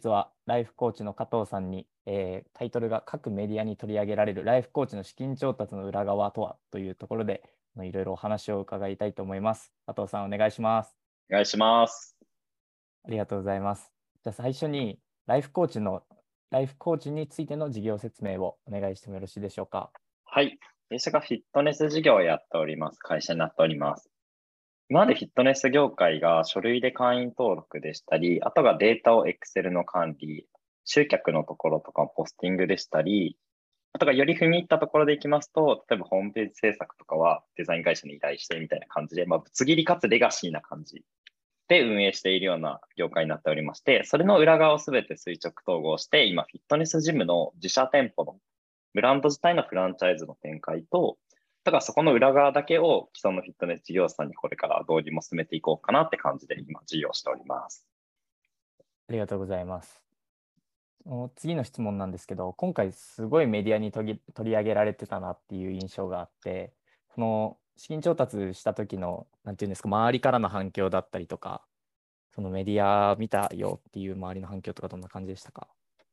日はライフコーチの加藤さんに、えー、タイトルが各メディアに取り上げられるライフコーチの資金調達の裏側とはというところでいろいろお話を伺いたいと思います。加藤さんお願いします。お願いします。ありがとうございます。じゃあ最初にライフコーチのライフコーチについての事業説明をお願いしてもよろしいでしょうか？はい。私がフィットネス事業をやっております。会社になっております。今までフィットネス業界が書類で会員登録でしたり、あとがデータを Excel の管理、集客のところとかポスティングでしたり、あとがより踏み入ったところでいきますと、例えばホームページ制作とかはデザイン会社に依頼してみたいな感じで、まあ、ぶつ切りかつレガシーな感じで運営しているような業界になっておりまして、それの裏側をすべて垂直統合して、今、フィットネスジムの自社店舗のブランド自体のフランチャイズの展開と、ただそこの裏側だけを既存のフィットネス事業者さんにこれから導入も進めていこうかなって感じで今事業しております。ありがとうございます。次の質問なんですけど、今回すごいメディアに取り上げられてたなっていう印象があって、この資金調達した時の、なんていうんですか、周りからの反響だったりとか、そのメディア見たよっていう周りの反響とかどんな感じでしたか？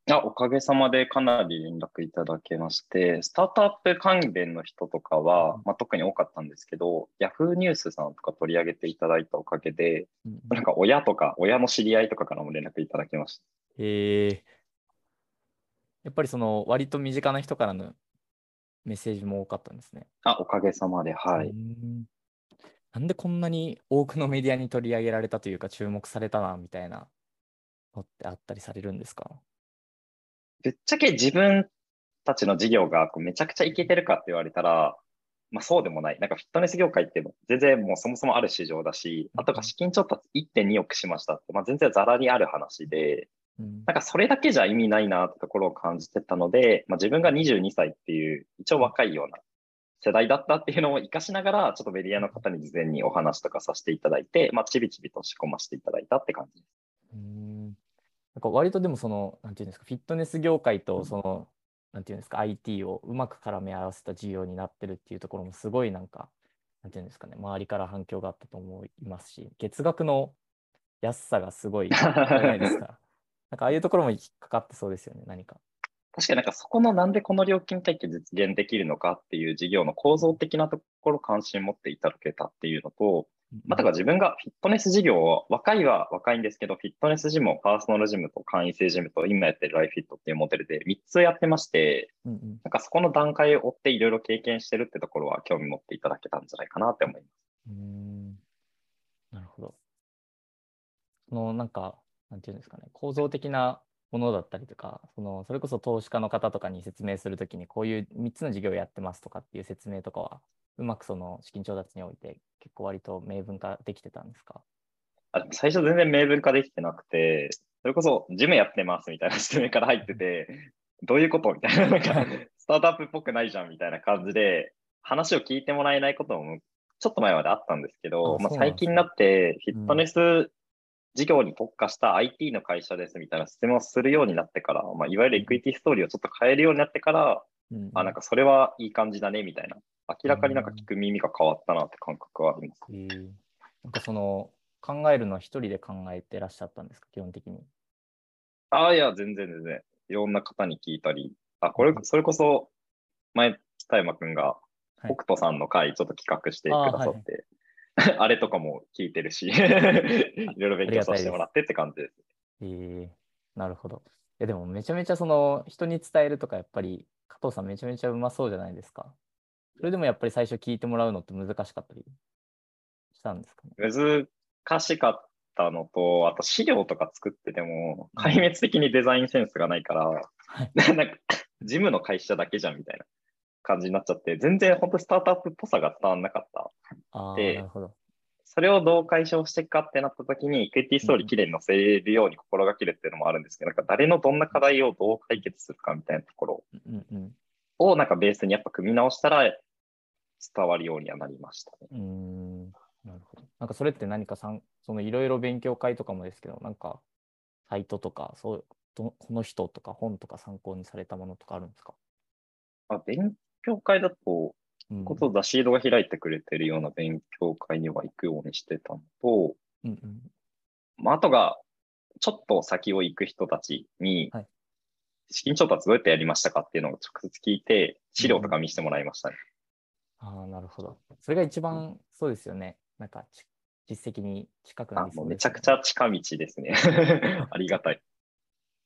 あおかげさまでかなり連絡いただけまして、スタートアップ関連の人とかは、まあ、特に多かったんですけど、Yahoo ニュースさんとか取り上げていただいたおかげで、うん、なんか親とか、親の知り合いとかからも連絡いただきました。へえやっぱりその割と身近な人からのメッセージも多かったんですね。あ、おかげさまで、はい。なんでこんなに多くのメディアに取り上げられたというか注目されたなみたいなのってあったりされるんですか？ぶっちゃけ自分たちの事業がこうめちゃくちゃいけてるかって言われたら、まあそうでもない。なんかフィットネス業界って全然もうそもそもある市場だし、あとが資金調達1.2億しましたって、まあ全然ざらにある話で、なんかそれだけじゃ意味ないなってところを感じてたので、まあ、自分が22歳っていう一応若いような世代だったっていうのを活かしながら、ちょっとメディアの方に事前にお話とかさせていただいて、まあ、ちびちびと仕込ませていただいたって感じです。うんなんか割とでもその、なんていうんですか、フィットネス業界とその、なんていうんですか、IT をうまく絡め合わせた事業になってるっていうところもすごいなんか、なんていうんですかね、周りから反響があったと思いますし、月額の安さがすごいじゃないですか。なんかああいうところも引っかかってそうですよね、何か。確かになんかそこのなんでこの料金体系実現できるのかっていう事業の構造的なところ関心持っていただけたっていうのと、またか自分がフィットネス事業を、若いは若いんですけど、フィットネスジムをパーソナルジムと会員制ジムと今やってるライフィットっていうモデルで3つやってまして、うんうん、なんかそこの段階を追っていろいろ経験してるってところは興味持っていただけたんじゃないかなって思います。うんなるほど。そのなんかなんていうんですかね、構造的なものだったりとか、そのそれこそ投資家の方とかに説明するときに、こういう3つの事業をやってますとかっていう説明とかは、うまくその資金調達において、結構割と明文化できてたんですか？あ最初全然明文化できてなくて、それこそジムやってますみたいな説明から入ってて、どういうことみたいな、なんか、スタートアップっぽくないじゃんみたいな感じで、話を聞いてもらえないこともちょっと前まであったんですけど、まあ、最近になってフィットネス事業に特化した IT の会社ですみたいな説明をするようになってから、まあ、いわゆるエクイティストーリーをちょっと変えるようになってから、うん、あ、なんかそれはいい感じだねみたいな、明らかになんか聞く耳が変わったなって感覚はあります。うん、なんかその考えるのは一人で考えてらっしゃったんですか、基本的に。ああ、いや、全然全然。いろんな方に聞いたり、あ、これ、それこそ、前、田山くんが、北斗さんの会ちょっと企画してくださって、あ れとかも聞いてるし いろいろ勉強させてもらってって感じです。えー、なるほど。えでもめちゃめちゃその人に伝えるとかやっぱり加藤さんめちゃめちゃうまそうじゃないですか。それでもやっぱり最初聞いてもらうのって難しかったりしたんですかね？難しかったのと、あと資料とか作ってても、壊滅的にデザインセンスがないから、なんか、事務の会社だけじゃんみたいな。感じになっちゃって、全然本当スタートアップっぽさが伝わらなかった。で、それをどう解消していくかってなった時に、クエティストーリーきれいに載せるように心がけるっていうのもあるんですけど、なんか誰のどんな課題をどう解決するかみたいなところ。をなんかベースにやっぱ組み直したら伝わるようにはなりましたね。うん。なるほど。なんかそれって何かさん、そのいろいろ勉強会とかもですけど、なんかサイトとか、そうこの人とか本とか参考にされたものとかあるんですか？あ勉強会だと、ことだシードが開いてくれてるような勉強会には行くようにしてたのと、うんうんまあ、あとが、ちょっと先を行く人たちにはい、資金調達どうやってやりましたかっていうのを直接聞いて、資料とか見せてもらいましたね。ああ、なるほど。それが一番そうですよね。なんかち実績に近くなありそうです、もうめちゃくちゃ近道ですね。ありがたい。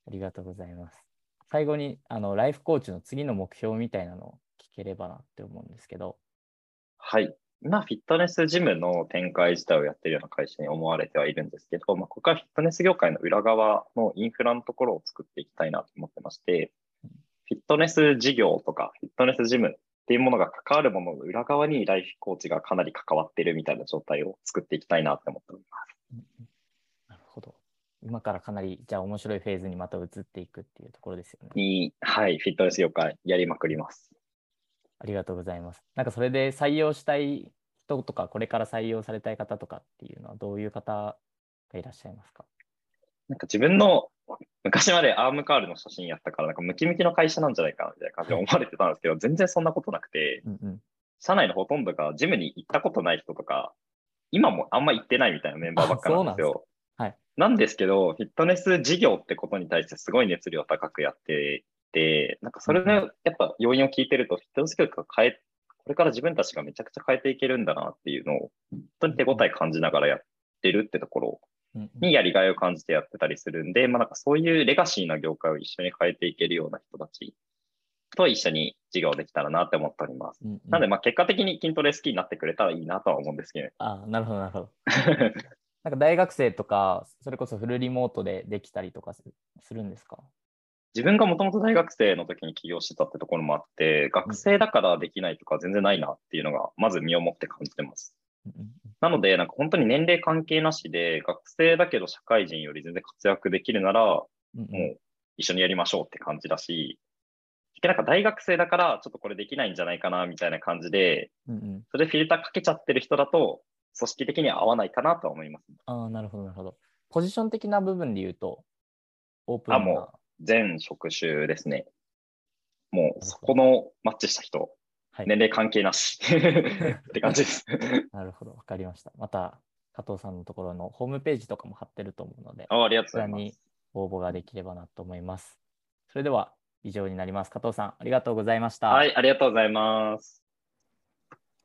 ありがとうございます。最後にあのライフコーチの次の目標みたいなのを聞ければなって思うんですけど。はい。今、フィットネスジムの展開自体をやってるような会社に思われてはいるんですけど、まあ、ここからフィットネス業界の裏側のインフラのところを作っていきたいなと思ってまして、フィットネス事業とか、フィットネスジムっていうものが関わるものの裏側にライフコーチがかなり関わってるみたいな状態を作っていきたいなって思っております。なるほど。今からかなりじゃあ面白いフェーズにまた移っていくっていうところですよね。に、はい、フィットネス業界やりまくります。ありがとうございます。なんかそれで採用したい人とか、これから採用されたい方とかっていうのはどういう方がいらっしゃいますか？なんか自分の昔までアームカールの写真やったから、なんかムキムキの会社なんじゃないかなみたいな感じで思われてたんですけど、全然そんなことなくて、うんうん。社内のほとんどがジムに行ったことない人とか、今もあんま行ってないみたいなメンバーばっかなんですよ。はいなんですけど、フィットネス事業ってことに対してすごい熱量高くやって、なんかそれのやっぱ要因を聞いてると、フィットネス業界が変え、これから自分たちがめちゃくちゃ変えていけるんだなっていうのを、本当に手応え感じながらやってるってところにやりがいを感じてやってたりするんで、まあなんかそういうレガシーな業界を一緒に変えていけるような人たちと一緒に事業できたらなって思っております。うんうん。なのでまあ結果的に筋トレ好きになってくれたらいいなとは思うんですけど、あなるほど、なるほど。なんか大学生とか、それこそフルリモートでできたりとかすするんですか？自分がもともと大学生の時に起業してたってところもあって、学生だからできないとか全然ないなっていうのが、まず身をもって感じてます。なので、なんか本当に年齢関係なしで、学生だけど社会人より全然活躍できるなら、もう一緒にやりましょうって感じだし、なんか大学生だからちょっとこれできないんじゃないかなみたいな感じで、それフィルターかけちゃってる人だと、組織的には合わないかなとは思います。ああ、なるほど、なるほど。ポジション的な部分で言うと、オープンな。全職種ですね。もうそこのマッチした人、はい、年齢関係なし って感じです。なるほど、わかりました。また、加藤さんのところのホームページとかも貼ってると思うので、あありがとうございます。応募ができればなと思います。それでは以上になります。加藤さん、ありがとうございました。はい、ありがとうございます。